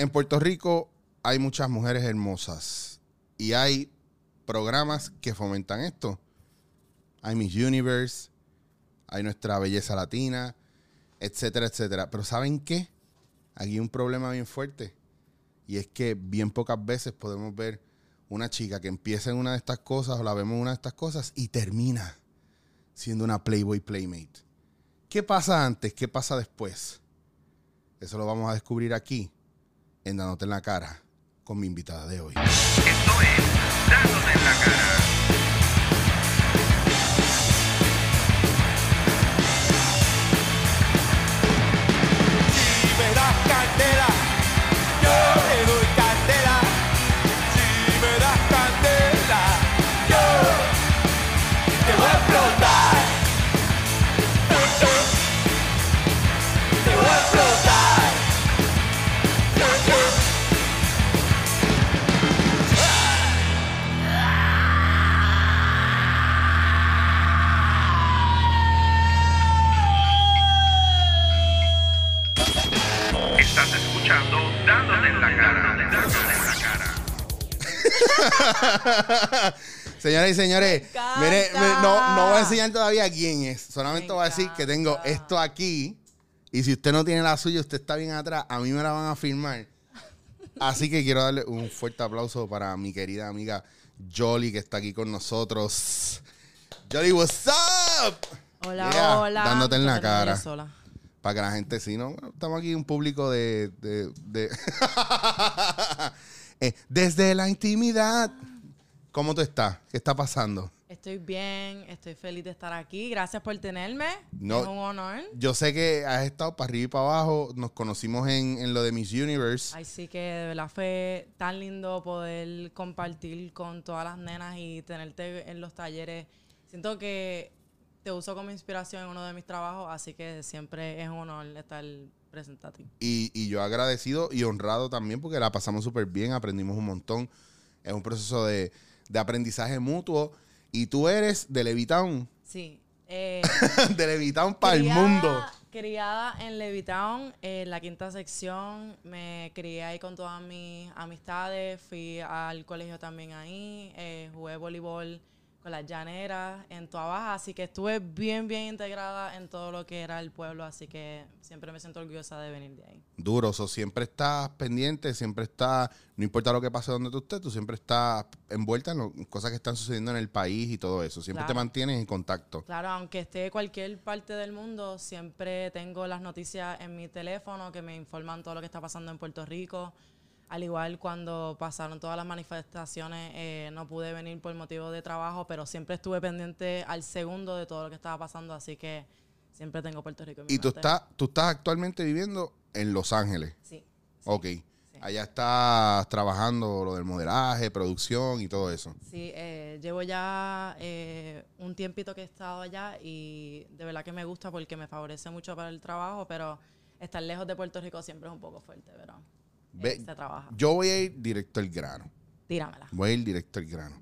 En Puerto Rico hay muchas mujeres hermosas y hay programas que fomentan esto. Hay Miss Universe, hay nuestra belleza latina, etcétera, etcétera. Pero ¿saben qué? Aquí hay un problema bien fuerte. Y es que bien pocas veces podemos ver una chica que empieza en una de estas cosas o la vemos en una de estas cosas y termina siendo una Playboy Playmate. ¿Qué pasa antes? ¿Qué pasa después? Eso lo vamos a descubrir aquí, en Dándote en la Cara, con mi invitada de hoy. Esto es Dándote. Señoras y señores, mire, mire, no, no voy a enseñar todavía quién es. Solamente Me voy a decir que tengo esto aquí. Y si usted no tiene la suya, usted está bien atrás, a mí me la van a firmar. Así que quiero darle un fuerte aplauso para mi querida amiga Jolly, que está aquí con nosotros. Jolly, what's up? Hola, Yeah, hola. dándote en la cara. sola. Para que la gente, sí, ¿no? Bueno, estamos aquí un público de... de- de- Eh, desde la intimidad. ¿Cómo tú estás? ¿Qué está pasando? Estoy bien, estoy feliz de estar aquí. Gracias por tenerme. No. Es un honor. Yo sé que has estado para arriba y para abajo. Nos conocimos en, en lo de Miss Universe. Ay, sí que de verdad fue tan lindo poder compartir con todas las nenas y tenerte en los talleres. Siento que te uso como inspiración en uno de mis trabajos, así que siempre es un honor estar presente a ti. Y, y yo agradecido y honrado también porque la pasamos súper bien, aprendimos un montón. Es un proceso de, de aprendizaje mutuo. Y tú eres de Levitown. Sí. eh, de Levitown para el mundo. Criada en Levitown, en la quinta sección. Me crié ahí con todas mis amistades. Fui al colegio también ahí. eh, jugué voleibol con las llaneras en Toa Baja. Así que estuve bien, bien integrada en todo lo que era el pueblo. Así que siempre me siento orgullosa de venir de ahí. Duro, so, siempre estás pendiente, siempre estás, no importa lo que pase donde tú estés, tú siempre estás envuelta en, lo- cosas que están sucediendo en el país y todo eso. Siempre te mantienes en contacto. Claro, aunque esté en cualquier parte del mundo, siempre tengo las noticias en mi teléfono que me informan todo lo que está pasando en Puerto Rico. Al igual cuando pasaron todas las manifestaciones, eh, no pude venir por motivo de trabajo, pero siempre estuve pendiente al segundo de todo lo que estaba pasando, así que siempre tengo Puerto Rico en mi Y tú estás, tú estás actualmente viviendo en Los Ángeles. Sí. Ok. Allá estás trabajando lo del modelaje, producción y todo eso. Sí, eh, llevo ya eh, un tiempito que he estado allá y de verdad que me gusta porque me favorece mucho para el trabajo, pero estar lejos de Puerto Rico siempre es un poco fuerte, eh, Ve, se trabaja. Yo voy a ir directo al grano. Tíramela. Voy a ir directo al grano.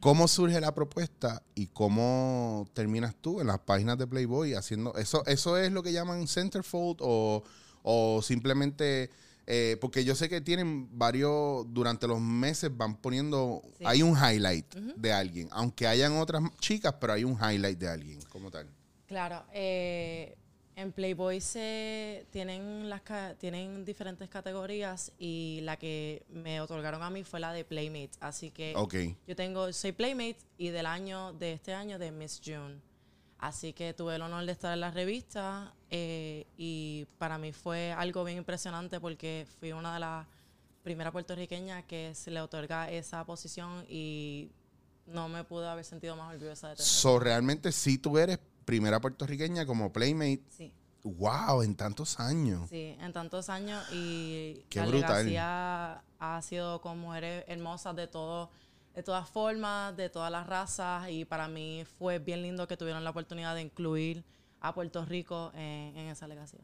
¿Cómo surge la propuesta y cómo terminas tú en las páginas de Playboy haciendo eso? ¿Eso es lo que llaman centerfold o, o simplemente eh, porque yo sé que tienen varios durante los meses van poniendo Sí. hay un highlight de alguien, aunque hayan otras chicas, pero hay un highlight de alguien como tal. Claro, eh, en Playboy se tienen las tienen diferentes categorías y la que me otorgaron a mí fue la de Playmate, así que Ok. yo tengo soy Playmate y del año de este año de Miss June. Así que tuve el honor de estar en la revista eh, y para mí fue algo bien impresionante porque fui una de las primeras puertorriqueñas que se le otorga esa posición y no me pude haber sentido más orgullosa de tenerlo. So realmente si tú eres primera puertorriqueña como Playmate. Sí. Wow, en tantos años. Sí, en tantos años y Qué la brutal. ha sido con mujeres hermosas de todo, de todas formas, de todas las razas y para mí fue bien lindo que tuvieron la oportunidad de incluir a Puerto Rico en, en esa legacía.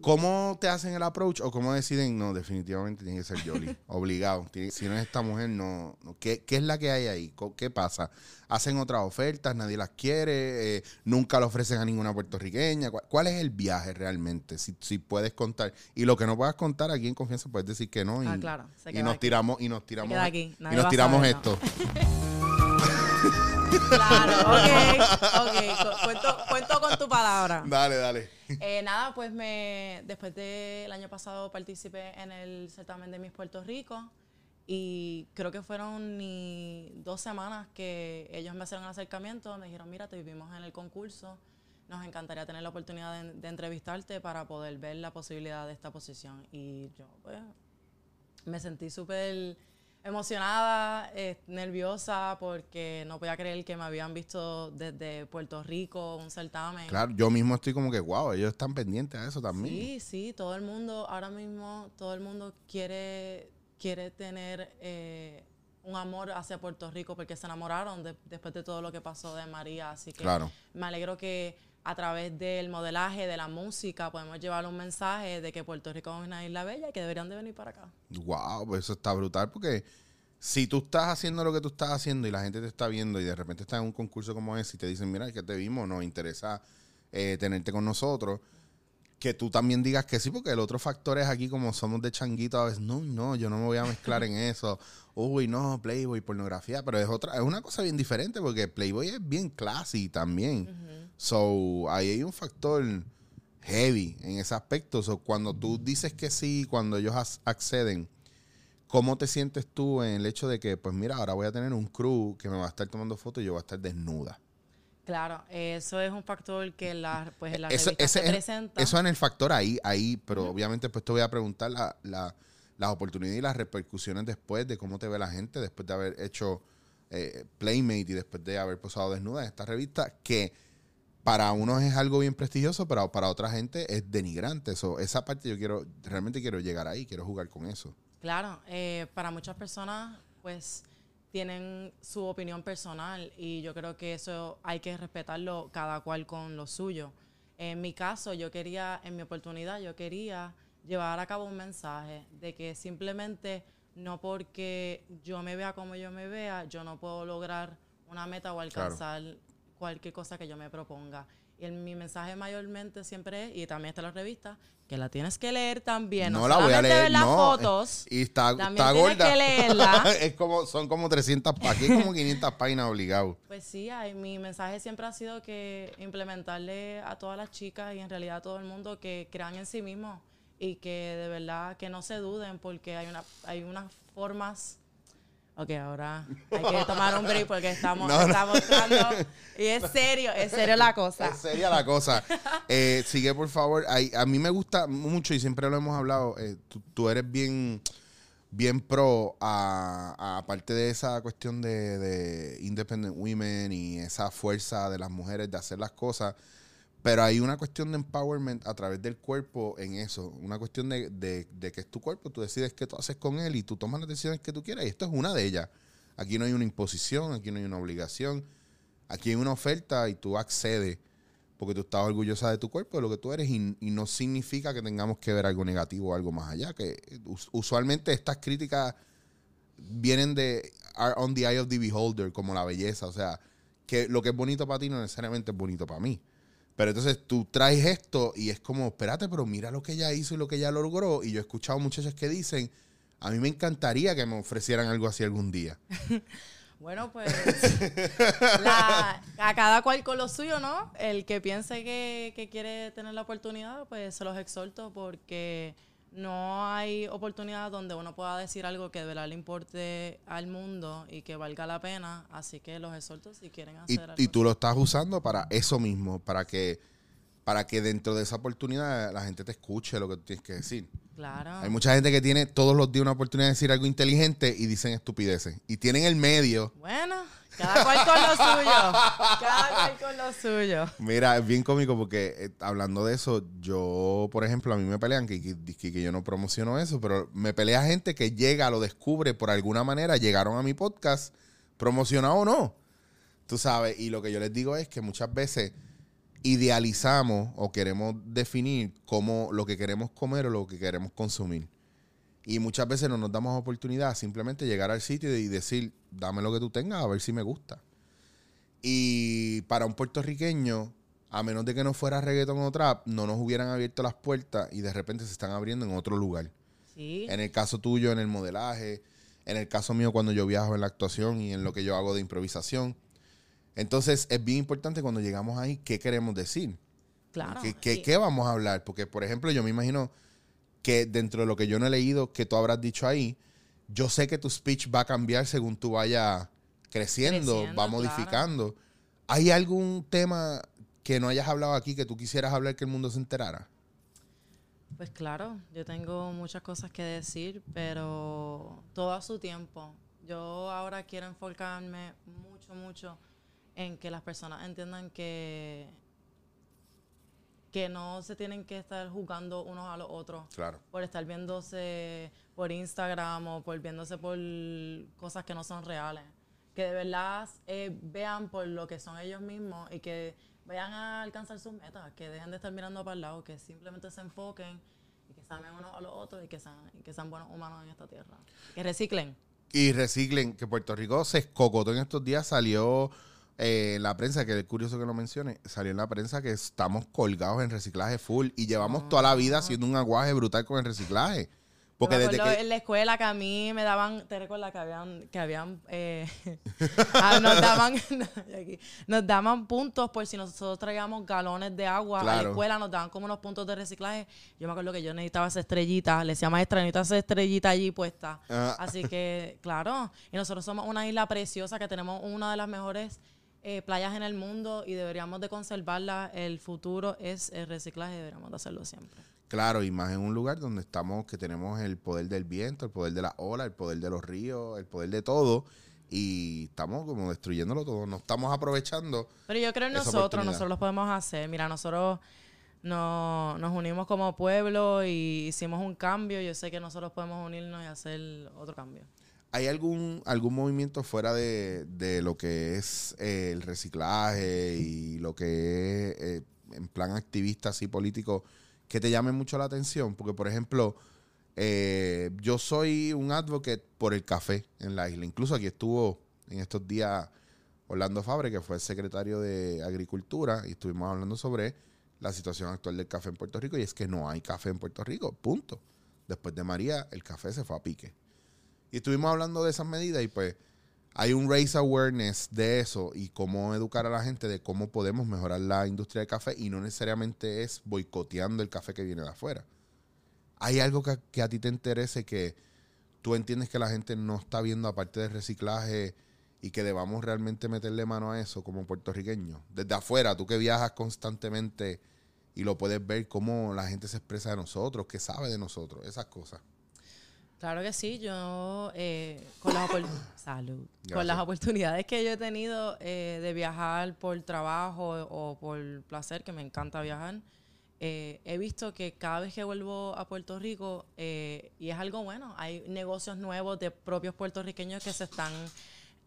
¿Cómo te hacen el approach o cómo deciden? No, definitivamente tiene que ser Yoli. Obligado. Tiene- si no es esta mujer, no. no. ¿Qué, qué es la que hay ahí? ¿Qué pasa? ¿Hacen otras ofertas? ¿Nadie las quiere? eh, ¿Nunca le ofrecen a ninguna puertorriqueña? ¿Cuál, cuál es el viaje realmente? Si, si puedes contar. Y lo que no puedas contar, aquí en confianza puedes decir que no. Y, Ah, claro, se y nos aquí. tiramos, y nos tiramos, queda aquí, y nos tiramos saber, esto. Claro, ok, ok. cu- Cuento, cuento con tu palabra. dale, dale. Eh, nada, pues me después del año pasado participé en el certamen de Miss Puerto Rico y creo que fueron ni dos semanas que ellos me hicieron el acercamiento, me dijeron, mira, te vivimos en el concurso, nos encantaría tener la oportunidad de, de entrevistarte para poder ver la posibilidad de esta posición. Y yo, pues, me sentí súper emocionada, eh, nerviosa, porque no podía creer que me habían visto desde Puerto Rico, un certamen. Claro, yo mismo estoy como que, wow, ellos están pendientes a eso también. Sí, sí, todo el mundo, ahora mismo, todo el mundo quiere, quiere tener eh, un amor hacia Puerto Rico porque se enamoraron de- después de todo lo que pasó de María. Así que Claro. me alegro que a través del modelaje, de la música, podemos llevar un mensaje de que Puerto Rico es una isla bella y que deberían de venir para acá. Wow, pues eso está brutal porque si tú estás haciendo lo que tú estás haciendo y la gente te está viendo y de repente estás en un concurso como ese y te dicen, mira, que te vimos, nos interesa eh, tenerte con nosotros, que tú también digas que sí, porque el otro factor es aquí como somos de changuito a veces, no, no, yo no me voy a mezclar en eso, uy, no, Playboy, pornografía, pero es otra, es una cosa bien diferente porque Playboy es bien classy también. So, ahí hay un factor heavy en ese aspecto. So, cuando tú dices que sí, cuando ellos acceden, ¿cómo te sientes tú en el hecho de que, pues mira, ahora voy a tener un crew que me va a estar tomando fotos y yo voy a estar desnuda? Claro, eso es un factor que la, pues, la Eso, revista ese se es- presenta. eso en el factor ahí, ahí, pero obviamente pues te voy a preguntar la- la- las oportunidades y las repercusiones después de cómo te ve la gente después de haber hecho eh, Playmate y después de haber posado desnuda en esta revista, que para unos es algo bien prestigioso, pero para otra gente es denigrante. Eso, esa parte yo quiero, realmente quiero llegar ahí, quiero jugar con eso. Claro, eh, para muchas personas, pues tienen su opinión personal y yo creo que eso hay que respetarlo cada cual con lo suyo. En mi caso, yo quería, en mi oportunidad, yo quería llevar a cabo un mensaje de que simplemente no porque yo me vea como yo me vea, yo no puedo lograr una meta o alcanzar cualquier cosa que yo me proponga. Y el- mi mensaje mayormente siempre es, y también está en la revista, que la tienes que leer también. No, la voy a leer, ver las no. fotos. Y está, También está tienes gorda. que leerla. es como, son como 300 páginas, como 500 páginas obligados. Pues sí, hay- mi mensaje siempre ha sido que implementarle a todas las chicas y en realidad a todo el mundo que crean en sí mismos y que de verdad que no se duden porque hay una hay unas formas Ok, ahora hay que tomar un break porque estamos, No, no. estamos y es serio, es serio la cosa. Es seria la cosa. Eh, sigue, por favor. Ay, a mí me gusta mucho y siempre lo hemos hablado. eh, tú, tú eres bien, bien pro a, a- aparte de esa cuestión de, de independent women y esa fuerza de las mujeres de hacer las cosas. Pero hay una cuestión de empowerment a través del cuerpo en eso. Una cuestión de, de- que es tu cuerpo, tú decides qué tú haces con él y tú tomas las decisiones que tú quieras. Y esto es una de ellas. Aquí no hay una imposición, aquí no hay una obligación. Aquí hay una oferta y tú accedes porque tú estás orgullosa de tu cuerpo, de lo que tú eres, y, y no significa que tengamos que ver algo negativo o algo más allá. Que us- usualmente estas críticas vienen de are on the eye of the beholder, como la belleza. O sea, que lo que es bonito para ti no necesariamente es bonito para mí. Pero entonces tú traes esto y es como, espérate, pero mira lo que ella hizo y lo que ella logró. Y yo he escuchado muchachas que dicen, a mí me encantaría que me ofrecieran algo así algún día. Bueno, pues la- a cada cual con lo suyo, ¿no? El que piense que, que quiere tener la oportunidad, pues se los exhorto porque no hay oportunidad donde uno pueda decir algo que de verdad le importe al mundo y que valga la pena. Así que los exhorto si quieren Y, hacer algo. y tú lo estás usando para eso mismo, para que, para que dentro de esa oportunidad la gente te escuche lo que tú tienes que decir. Claro. Hay mucha gente que tiene todos los días una oportunidad de decir algo inteligente y dicen estupideces. Y tienen el medio. Bueno, cada cual con lo suyo. Cada cual con lo suyo. Mira, es bien cómico porque eh, hablando de eso, yo, por ejemplo, a mí me pelean que, que, que- yo no promociono eso, pero me pelea gente que llega, lo descubre por alguna manera, llegaron a mi podcast, promocionado o no. Tú sabes, y lo que yo les digo es que muchas veces idealizamos o queremos definir cómo lo que queremos comer o lo que queremos consumir. Y muchas veces no nos damos oportunidad simplemente llegar al sitio y decir, dame lo que tú tengas a ver si me gusta. Y para un puertorriqueño, a menos de que no fuera reggaeton o trap, no nos hubieran abierto las puertas y de repente se están abriendo en otro lugar. Sí. En el caso tuyo, en el modelaje. En el caso mío, cuando yo viajo en la actuación y en lo que yo hago de improvisación. Entonces, es bien importante cuando llegamos ahí, ¿qué queremos decir? Claro. ¿Qué, qué- vamos a hablar? Porque, por ejemplo, yo me imagino que dentro de lo que yo no he leído, que tú habrás dicho ahí, yo sé que tu speech va a cambiar según tú vayas creciendo, Creciendo, va claro. modificando. ¿Hay algún tema que no hayas hablado aquí que tú quisieras hablar que el mundo se enterara? Pues claro, yo tengo muchas cosas que decir, pero todo a su tiempo. Yo ahora quiero enfocarme mucho, mucho en que las personas entiendan que, que no se tienen que estar jugando unos a los otros Claro. por estar viéndose por Instagram o por viéndose por cosas que no son reales. Que de verdad eh, vean por lo que son ellos mismos y que vayan a alcanzar sus metas, que dejen de estar mirando para el lado, que simplemente se enfoquen y que se amen unos a los otros y que sean, y que sean buenos humanos en esta tierra. Que reciclen. Y reciclen, que Puerto Rico se escocotó en estos días, salió eh, la prensa, que es curioso que lo mencione, salió en la prensa que estamos colgados en reciclaje full y llevamos toda la vida haciendo un aguaje brutal con el reciclaje. Porque me desde que... en la escuela que a mí me daban, te recuerdas que habían, que habían, eh, ah, nos daban, nos daban puntos por si nosotros traíamos galones de agua a la Claro. escuela, nos daban como unos puntos de reciclaje. Yo me acuerdo que yo necesitaba esa estrellita, le decía maestra, necesito esa estrellita allí puesta. Ah. Así que, claro, y nosotros somos una isla preciosa que tenemos una de las mejores eh, playas en el mundo y deberíamos de conservarla. El futuro es el reciclaje, deberíamos de hacerlo siempre. Claro, y más en un lugar donde estamos, que tenemos el poder del viento, el poder de la ola, el poder de los ríos, el poder de todo, y estamos como destruyéndolo todo, no estamos aprovechando. Pero yo creo en nosotros, nosotros lo podemos hacer. Mira, nosotros no- nos unimos como pueblo y hicimos un cambio. Yo sé que nosotros podemos unirnos y hacer otro cambio. ¿Hay algún, algún movimiento fuera de, de lo que es eh, el reciclaje y lo que es eh, en plan activista así político que te llame mucho la atención? Porque, por ejemplo, eh, yo soy un advocate por el café en la isla. Incluso aquí estuvo en estos días Orlando Fabre, que fue el secretario de Agricultura, y estuvimos hablando sobre la situación actual del café en Puerto Rico, y es que no hay café en Puerto Rico, punto. Después de María, el café se fue a pique. Y estuvimos hablando de esas medidas y pues hay un raise awareness de eso y cómo educar a la gente de cómo podemos mejorar la industria del café y no necesariamente es boicoteando el café que viene de afuera. ¿Hay algo que, a ti te interese que tú entiendes que la gente no está viendo aparte del reciclaje y que debamos realmente meterle mano a eso como puertorriqueños? Desde afuera, tú que viajas constantemente y lo puedes ver cómo la gente se expresa de nosotros, qué sabe de nosotros, esas cosas. Claro que sí, yo eh, con, las opor- Salud. Gracias. con las oportunidades que yo he tenido eh, de viajar por trabajo o por placer, que me encanta viajar, eh, he visto que cada vez que vuelvo a Puerto Rico, eh, y es algo bueno, hay negocios nuevos de propios puertorriqueños que se están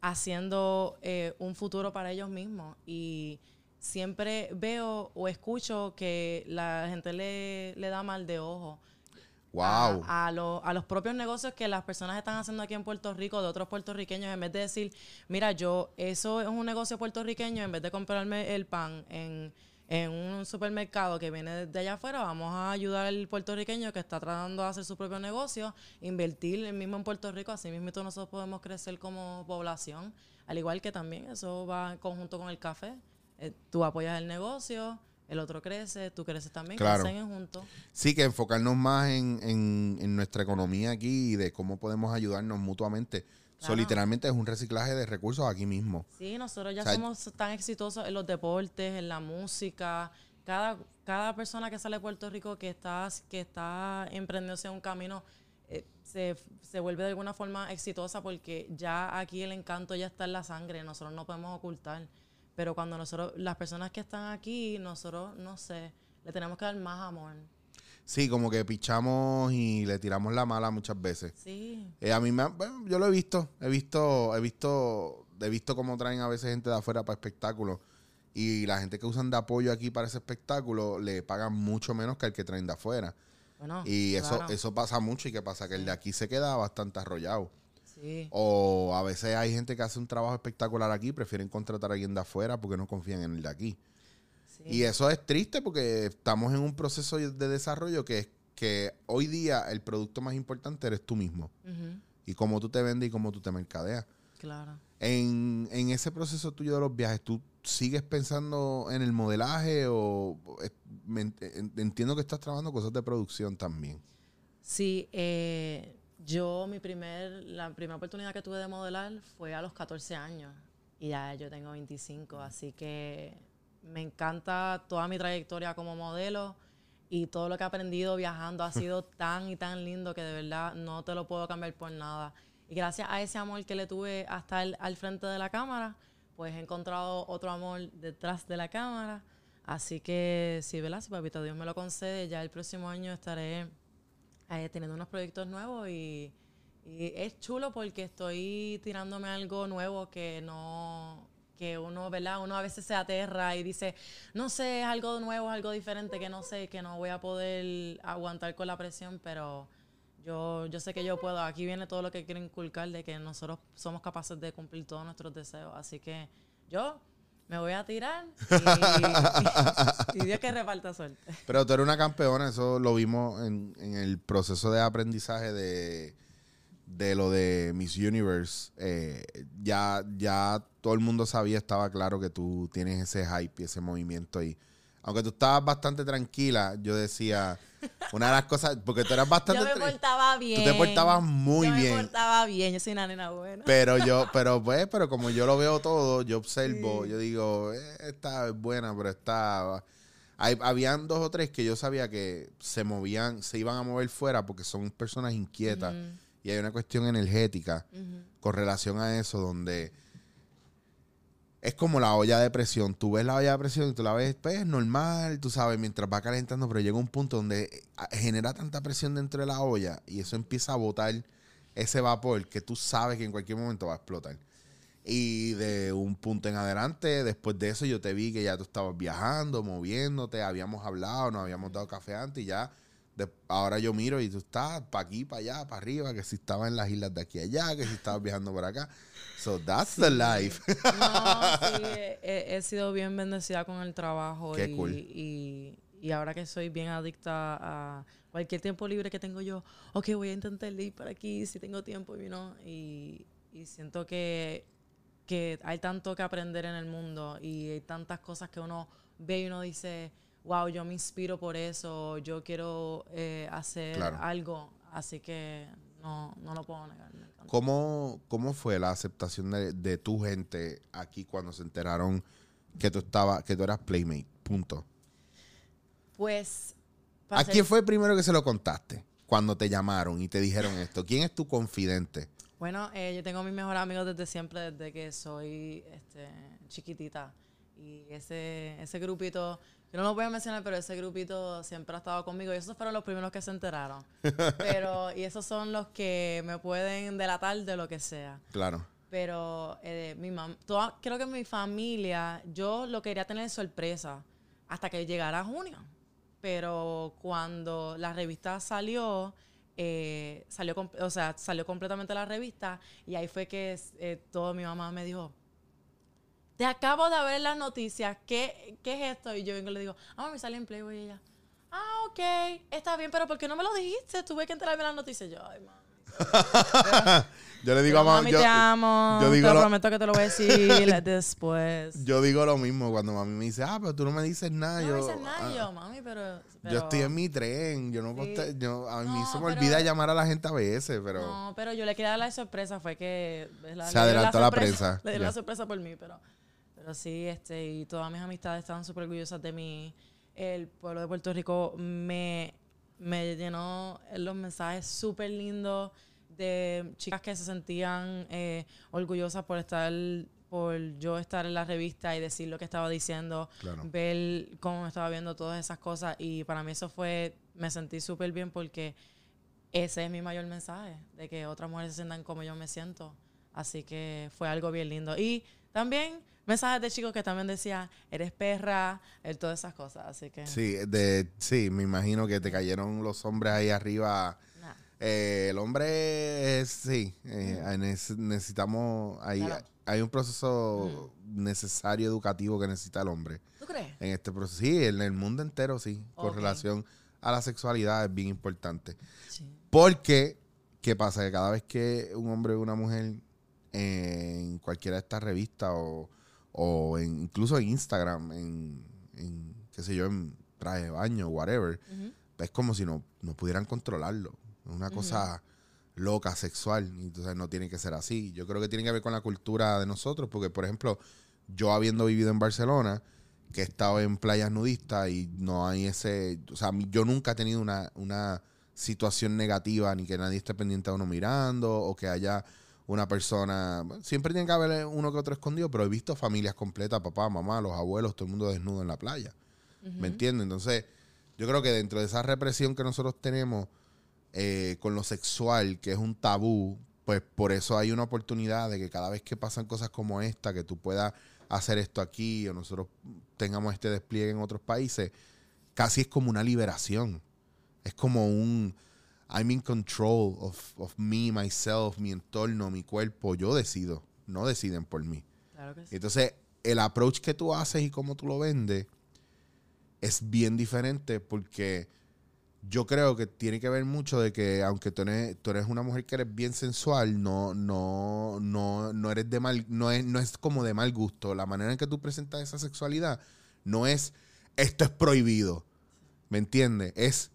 haciendo un futuro para ellos mismos. Y siempre veo o escucho que la gente le, le da mal de ojo ¡Wow! a, a lo- a los propios negocios que las personas están haciendo aquí en Puerto Rico, de otros puertorriqueños, en vez de decir, mira, yo, eso es un negocio puertorriqueño, en vez de comprarme el pan en, en un supermercado que viene de allá afuera, vamos a ayudar al puertorriqueño que está tratando de hacer su propio negocio, invertir el mismo en Puerto Rico, así mismo nosotros podemos crecer como población, al igual que también eso va en conjunto con el café. Eh, tú apoyas el negocio, el otro crece, tú creces también, Claro. crecen juntos. Sí, que enfocarnos más en, en- en nuestra economía aquí y de cómo podemos ayudarnos mutuamente. Claro. literalmente es un reciclaje de recursos aquí mismo. Sí, nosotros ya O sea, somos tan exitosos en los deportes, en la música. Cada, cada persona que sale de Puerto Rico que está, que está emprendiéndose un camino eh, se, se vuelve de alguna forma exitosa porque ya aquí el encanto ya está en la sangre, nosotros no podemos ocultar. Pero cuando nosotros, las personas que están aquí, nosotros, no sé, le tenemos que dar más amor. Sí, como que pichamos y le tiramos la mala muchas veces. Sí, Eh, a mí me, bueno, yo lo he visto, he visto, he visto, he visto cómo traen a veces gente de afuera para espectáculos Y la gente que usan de apoyo aquí para ese espectáculo le pagan mucho menos que el que traen de afuera. Bueno, Y eso, claro. eso pasa mucho. ¿Y qué pasa? Que el de aquí se queda bastante arrollado. Sí. O a veces hay gente que hace un trabajo espectacular aquí, prefieren contratar a alguien de afuera porque no confían en el de aquí. sí. Y eso es triste porque estamos en un proceso de desarrollo que es que hoy día el producto más importante eres tú mismo. Y cómo tú te vendes y cómo tú te mercadeas. Claro. En, en ese proceso tuyo de los viajes, ¿tú sigues pensando en el modelaje o entiendo que estás trabajando cosas de producción también? Sí, eh, yo mi primer, la primera oportunidad que tuve de modelar fue a los 14 años y ya yo tengo 25, así que me encanta toda mi trayectoria como modelo y todo lo que he aprendido viajando ha sido tan y tan lindo que de verdad no te lo puedo cambiar por nada. Y gracias a ese amor que le tuve hasta el, al frente de la cámara, pues he encontrado otro amor detrás de la cámara. Así que sí, ¿verdad? Si Papito Dios me lo concede, ya el próximo año estaré eh, teniendo unos proyectos nuevos y, es chulo porque estoy tirándome algo nuevo que no que uno, ¿verdad? Uno a veces se aterra y dice, no sé, es algo nuevo, es algo diferente que no sé, que no voy a poder aguantar con la presión, pero yo, yo sé que yo puedo. Aquí viene todo lo que quiero inculcar de que nosotros somos capaces de cumplir todos nuestros deseos. Así que yo me voy a tirar y, y Dios que reparta suerte. Pero tú eres una campeona, eso lo vimos en, en el proceso de aprendizaje de, de lo de Miss Universe. Eh, ya, ya todo el mundo sabía, estaba claro que tú tienes ese hype y ese movimiento. Y aunque tú estabas bastante tranquila, yo decía, una de las cosas, porque tú eras bastante... Yo me portaba bien. te portabas muy yo bien. me portaba bien, yo soy una nena buena. Pero yo, pero pues, pero como yo lo veo todo, yo observo, yo digo, eh, esta es buena, pero esta... Hay, habían dos o tres que yo sabía que se movían, se iban a mover fuera porque son personas inquietas. Y hay una cuestión energética con relación a eso donde es como la olla de presión. Tú ves la olla de presión y tú la ves, pues, normal, tú sabes, mientras va calentando, pero llega un punto donde eh, genera tanta presión dentro de la olla y eso empieza a botar ese vapor que tú sabes que en cualquier momento va a explotar. Y de un punto en adelante, después de eso, yo te vi que ya tú estabas viajando, moviéndote, habíamos hablado, nos habíamos dado café antes y ya. De- ahora yo miro y tú estás para aquí, para allá, para arriba, que si estabas en las islas de aquí allá, que si estabas viajando por acá. So that's the life. No, sí, he, he- he sido bien bendecida con el trabajo. Qué y, cool. y, y ahora que soy bien adicta a cualquier tiempo libre que tengo yo, ok, voy a intentar ir para aquí si tengo tiempo, you know, y, y siento que, que hay tanto que aprender en el mundo y hay tantas cosas que uno ve y uno dice, wow, yo me inspiro por eso, yo quiero eh, hacer Claro. algo, así que no, no lo puedo negar. ¿Cómo, ¿Cómo fue la aceptación de, de tu gente aquí cuando se enteraron que tú estabas, que tú eras Playmate? Punto. Pues... ¿A quién fue el primero que se lo contaste cuando te llamaron y te dijeron esto? ¿Quién es tu confidente? Bueno, eh, yo tengo a mis mejores amigos desde siempre, desde que soy este, chiquitita. Y ese, ese grupito, yo no lo voy a mencionar, pero ese grupito siempre ha estado conmigo. Y esos fueron los primeros que se enteraron. Pero, y esos son los que me pueden delatar de lo que sea. Claro. Pero eh, mi mam toda- creo que mi familia, yo lo quería tener sorpresa hasta que llegara junio. Pero cuando la revista salió, eh, salió, o sea, salió completamente la revista y ahí fue que eh, todo mi mamá me dijo, te acabo de ver las noticias, ¿qué, qué es esto? Y yo vengo y le digo, ah, mami, sale en Playboy y ella, ah, ok, está bien, pero ¿por qué no me lo dijiste? Tuve que enterarme de las noticias. Yo, ay, mami. Yo le digo a mami, yo, te amo. yo digo te lo- prometo que te lo voy a decir después. yo digo lo mismo cuando mami me dice, ah, pero tú no me dices nada. no yo, me dices nada, ah, yo, mami, pero, yo estoy en mi tren, yo no Sí. yo, a mí No, se me pero- olvida llamar a la gente a veces, pero No, pero yo le quería dar la sorpresa, fue que... Se adelantó la prensa, Le di la sorpresa por mí, pero, pero sí, este, y todas mis amistades estaban súper orgullosas de mí. El pueblo de Puerto Rico me, me llenó los mensajes súper lindos de chicas que se sentían eh, orgullosas por estar por yo estar en la revista y decir lo que estaba diciendo, Claro. ver cómo estaba viendo todas esas cosas y para mí eso fue, me sentí súper bien porque ese es mi mayor mensaje, de que otras mujeres se sientan como yo me siento. Así que fue algo bien lindo. Y también mensajes de chicos que también decían, eres perra, eh, todas esas cosas. Así que. Sí, de, sí, me imagino que te cayeron los hombres ahí arriba. nah. Eh, el hombre es, sí, eh, nece- necesitamos, hay, Claro. hay un proceso necesario educativo que necesita el hombre. ¿Tú crees? En este proceso, sí, en el mundo entero, sí, con relación a la sexualidad es bien importante. Sí. Porque, ¿qué pasa? Que cada vez que un hombre o una mujer en cualquiera de estas revistas o, o en- incluso en Instagram, en, en, qué sé yo, en traje de baño, whatever, es como si no, no pudieran controlarlo. Es una cosa loca, sexual. Entonces no tiene que ser así. Yo creo que tiene que ver con la cultura de nosotros, porque por ejemplo, yo habiendo vivido en Barcelona, que he estado en playas nudistas y no hay ese, o sea, yo nunca he tenido una, una situación negativa, ni que nadie esté pendiente a uno mirando, o que haya una persona, siempre tiene que haber uno que otro escondido, pero he visto familias completas, papá, mamá, los abuelos, todo el mundo desnudo en la playa. ¿Me entiendes? Entonces, yo creo que dentro de esa represión que nosotros tenemos eh, con lo sexual, que es un tabú, pues por eso hay una oportunidad de que cada vez que pasan cosas como esta, que tú puedas hacer esto aquí o nosotros tengamos este despliegue en otros países, casi es como una liberación. Es como un I'm in control of, of me, myself, mi entorno, mi cuerpo. Yo decido, no deciden por mí. Claro que sí. Entonces, el approach que tú haces y cómo tú lo vendes es bien diferente porque yo creo que tiene que ver mucho de que aunque tú eres, tú eres una mujer que eres bien sensual, no, no, no, no eres de mal, no es, no es como de mal gusto. La manera en que tú presentas esa sexualidad no es esto es prohibido. ¿Me entiendes? Es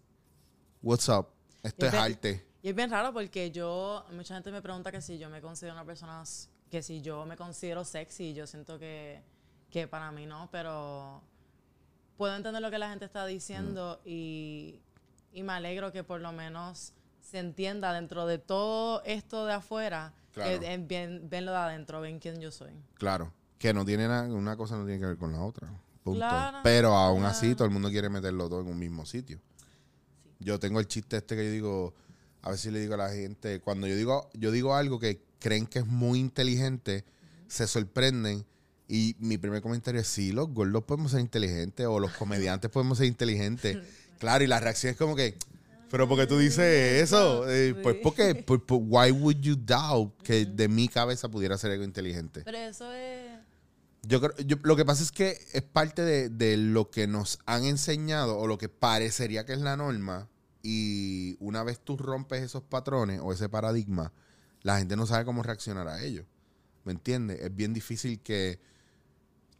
what's up. Esto es ve- arte. Y es bien raro porque yo, mucha gente me pregunta que si yo me considero una persona, que si yo me considero sexy, yo siento que, que para mí no, pero puedo entender lo que la gente está diciendo Mm. y, y me alegro que por lo menos se entienda dentro de todo esto de afuera, Claro. que ven lo de adentro, ven quién yo soy. Claro, que no tiene nada, una cosa no tiene que ver con la otra. Punto. Claro, Pero aún así todo el mundo quiere meterlo todo en un mismo sitio. Yo tengo el chiste este que yo digo, a ver si le digo a la gente, cuando yo digo, yo digo algo que creen que es muy inteligente, se sorprenden. Y mi primer comentario es, sí, los gordos podemos ser inteligentes o los comediantes podemos ser inteligentes. Claro, y la reacción es como que, pero ¿por qué tú dices eso? Eh, pues porque, por- por- why would you doubt que de mi cabeza pudiera ser algo inteligente? Pero eso es... Yo creo, yo- lo que pasa es que es parte de, de lo que nos han enseñado o lo que parecería que es la norma y una vez tú rompes esos patrones o ese paradigma, la gente no sabe cómo reaccionar a ello. ¿Me entiendes? Es bien difícil que,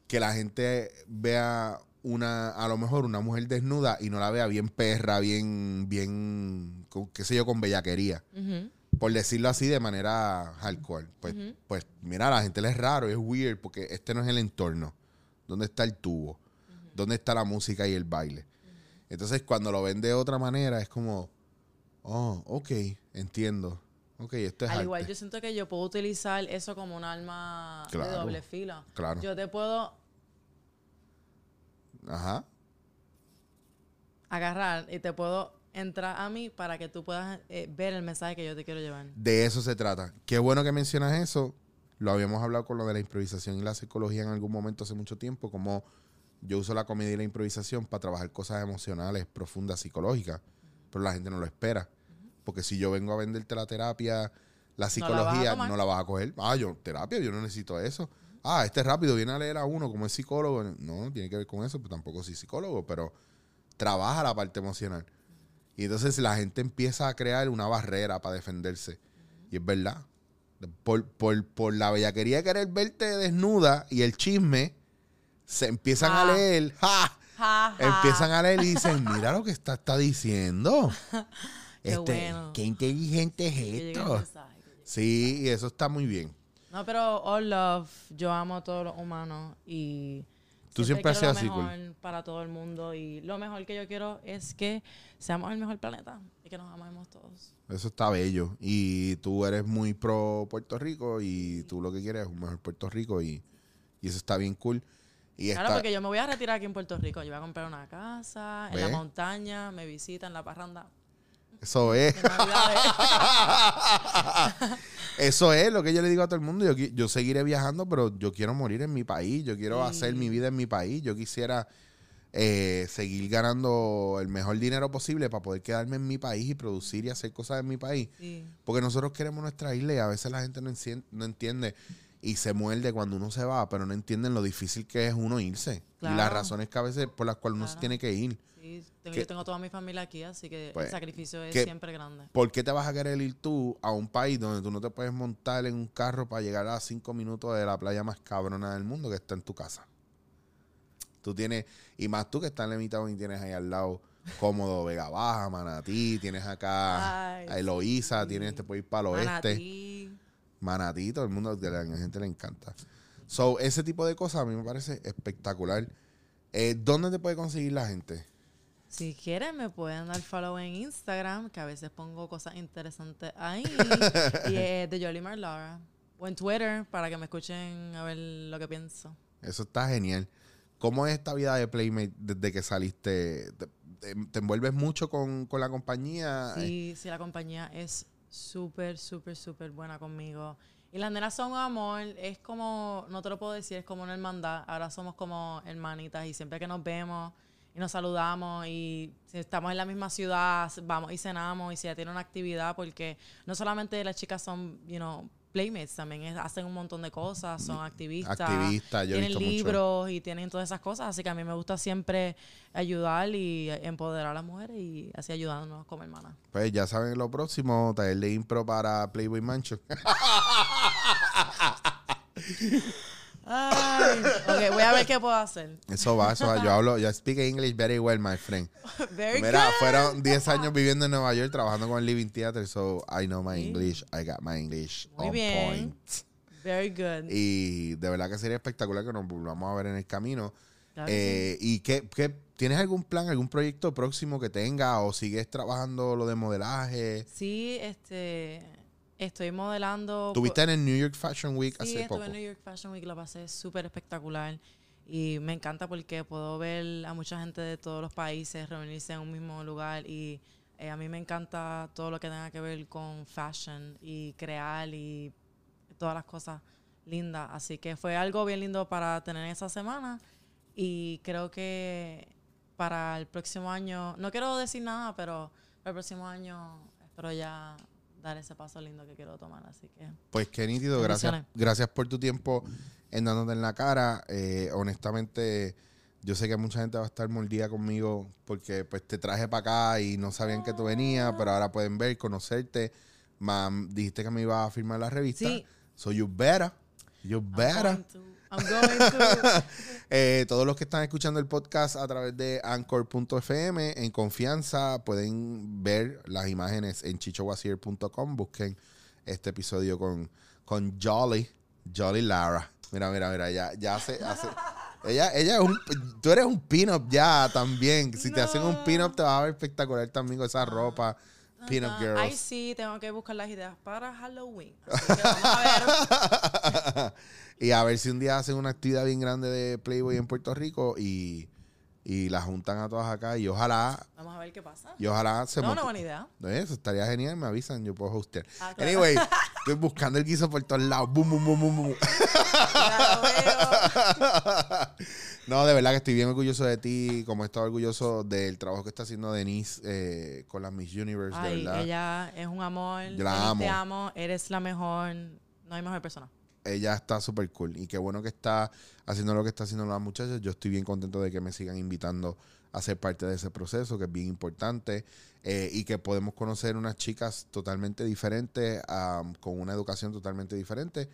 que la gente vea una, a lo mejor una mujer desnuda y no la vea bien perra, bien, bien, con- qué sé yo, con bellaquería Ujú. Por decirlo así de manera hardcore. Pues, pues mira, a la gente le es raro, es weird, porque este no es el entorno. ¿Dónde está el tubo? ¿Dónde está la música y el baile? Entonces, cuando lo ven de otra manera, es como, oh, ok, entiendo. Ok, esto es Al arte. igual, yo siento que yo puedo utilizar eso como un arma Claro, de doble filo. claro. Yo te puedo Ajá. agarrar y te puedo entrar a mí para que tú puedas eh, ver el mensaje que yo te quiero llevar. De eso se trata. Qué bueno que mencionas eso. Lo habíamos hablado con lo de la improvisación y la psicología en algún momento hace mucho tiempo, como yo uso la comedia y la improvisación para trabajar cosas emocionales, profundas, psicológicas, pero la gente no lo espera. Porque si yo vengo a venderte la terapia, la psicología, no la vas a coger. Ah, yo, terapia, yo no necesito eso. Ah, este es rápido, viene a leer a uno como es psicólogo. No, no tiene que ver con eso, pues tampoco soy psicólogo, pero trabaja la parte emocional. Y entonces la gente empieza a crear una barrera para defenderse. Y es verdad. Por, por, por la bellaquería de querer verte desnuda y el chisme, se empiezan a Ah. leer. ¡Ja! Ja, ja. Empiezan a leer y dicen, mira lo que está, está diciendo. Qué Este, bueno. Qué inteligente es esto. mensaje. Sí, y eso está muy bien. No, pero all love, yo amo a todos los humanos y Tú siempre quiero sido lo así, mejor para todo el mundo y lo mejor que yo quiero es que seamos el mejor planeta y que nos amemos todos. Eso está bello. Y tú eres muy pro Puerto Rico y tú lo que quieres es un mejor Puerto Rico y, y eso está bien cool. Y Claro, está, porque yo me voy a retirar aquí en Puerto Rico. Yo voy a comprar una casa, en ¿Ve? la montaña, me visitan, la parranda. Eso es. eso es lo que yo le digo a todo el mundo. Yo, yo seguiré viajando, pero yo quiero morir en mi país. Yo quiero Sí. hacer mi vida en mi país. Yo quisiera eh, seguir ganando el mejor dinero posible para poder quedarme en mi país y producir y hacer cosas en mi país. Sí. Porque nosotros queremos nuestra isla y a veces la gente no, entiende y se muerde cuando uno se va, pero no entienden lo difícil que es uno irse. Y las razones que a veces por las cuales uno se tiene que ir. Tengo- yo tengo toda mi familia aquí, así que Pues, el sacrificio es siempre grande. ¿Por qué te vas a querer ir tú a un país donde tú no te puedes montar en un carro para llegar a cinco minutos de la playa más cabrona del mundo que está en tu casa? Tú tienes, y más tú que estás limitado y tienes ahí al lado cómodo Vega Baja, Manatí, tienes acá Ay, a Eloísa, sí. tienes, te puedes ir para el oeste. Manatí. Manatí, todo el mundo, a la gente le encanta. So, ese tipo de cosas a mí me parece espectacular. Eh, ¿Dónde te puede conseguir la gente? Si quieren, me pueden dar follow en Instagram, que a veces pongo cosas interesantes ahí. y es de Jolly Marlara. O en Twitter, para que me escuchen a ver lo que pienso. Eso está genial. ¿Cómo es esta vida de Playmate desde que saliste? ¿Te, te- te envuelves mucho con, con la compañía? Sí, sí, la compañía es súper, súper, súper buena conmigo. Y las nenas son amor, es como, no te lo puedo decir, es como una hermandad. Ahora somos como hermanitas y siempre que nos vemos y nos saludamos y si estamos en la misma ciudad, vamos y cenamos y si ya tiene una actividad, porque no solamente las chicas son, you know, playmates, también es- hacen un montón de cosas, son activistas, Activistas, yo he tienen mucho. libros y tienen todas esas cosas, así que a mí me gusta siempre ayudar y empoderar a las mujeres y así ayudándonos como hermanas. Pues ya saben lo próximo, taller de impro para Playboy Mansion. Ay, ok, voy a ver qué puedo hacer. Eso va, eso va. Yo hablo, yo speak English very well, my friend. Very Mira, good. fueron 10 años viviendo en Nueva York trabajando con el Living Theater, so I know my Sí. English. I got my English Muy on bien. point. Very good. Y de verdad que sería espectacular que nos volvamos a ver en el camino. Eh, ¿Y qué, qué- tienes algún plan, algún proyecto próximo que tenga o sigues trabajando lo de modelaje? Sí, este, estoy modelando. Tuviste en el New York Fashion Week Sí, hace estuve poco. en New York Fashion Week, lo pasé súper espectacular. Y me encanta porque puedo ver a mucha gente de todos los países reunirse en un mismo lugar. Y eh, a mí me encanta todo lo que tenga que ver con fashion y crear y todas las cosas lindas. Así que fue algo bien lindo para tener esa semana. Y creo que para el próximo año, no quiero decir nada, pero para el próximo año espero ya dar ese paso lindo que quiero tomar. Así que Pues qué nítido, gracias, gracias por tu tiempo en dándote en la cara. Eh, honestamente, yo sé que mucha gente va a estar mordida conmigo porque pues te traje para acá y no sabían que tú venías, pero ahora pueden ver, conocerte. Mam, dijiste que me ibas a firmar la revista. Sí. So you better. You better. I'm going to. Eh, todos los que están escuchando el podcast a través de anchor.fm, en confianza, pueden ver las imágenes en chichowasier.com. Busquen este episodio con, con Jolly, Jolly Lara. Mira, mira, mira, ya, ya hace, hace- ella, ella es un, tú eres un pin-up ya también. Si te hacen un pin-up te va a ver espectacular también con esa ropa. Ah, girls. Ay, sí, tengo que buscar las ideas para Halloween. Así que vamos a ver. y a ver si un día hacen una actividad bien grande de Playboy en Puerto Rico y, y la juntan a todas acá. Y ojalá, Vamos a ver qué pasa. y ojalá se No, una buena idea. Eso estaría genial, me avisan, yo puedo hostear. Ah, claro. Anyway, estoy buscando el guiso por todos lados. Boom, boom, boom, boom, boom. Ya lo veo. no, de verdad que estoy bien orgulloso de ti, como he estado orgulloso del trabajo que está haciendo Denise eh, con las Miss Universe, de verdad. ella es un amor. Yo la amo. Te amo. Eres la mejor. No hay mejor persona. ella está súper cool y qué bueno que está haciendo lo que está haciendo las muchachas. Yo estoy bien contento de que me sigan invitando a ser parte de ese proceso, que es bien importante, eh, y que podemos conocer unas chicas totalmente diferentes, am, con una educación totalmente diferente.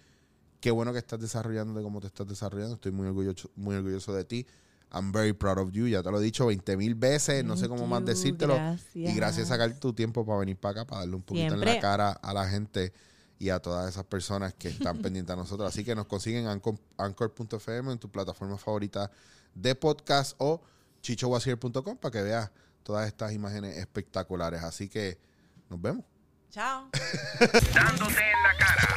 Qué bueno que estás desarrollando de cómo te estás desarrollando. Estoy muy orgulloso, muy orgulloso de ti. I'm very proud of you. Ya te lo he dicho 20 mil veces. no sé cómo más decírtelo. Y gracias a sacar tu tiempo para venir para acá, para darle un poquito en la cara a la gente y a todas esas personas que están pendientes a nosotros. Así que nos consiguen Anchor- Anchor.fm en tu plataforma favorita de podcast o chichowasier.com para que veas todas estas imágenes espectaculares. Así que nos vemos. Chao. Dándote en la cara.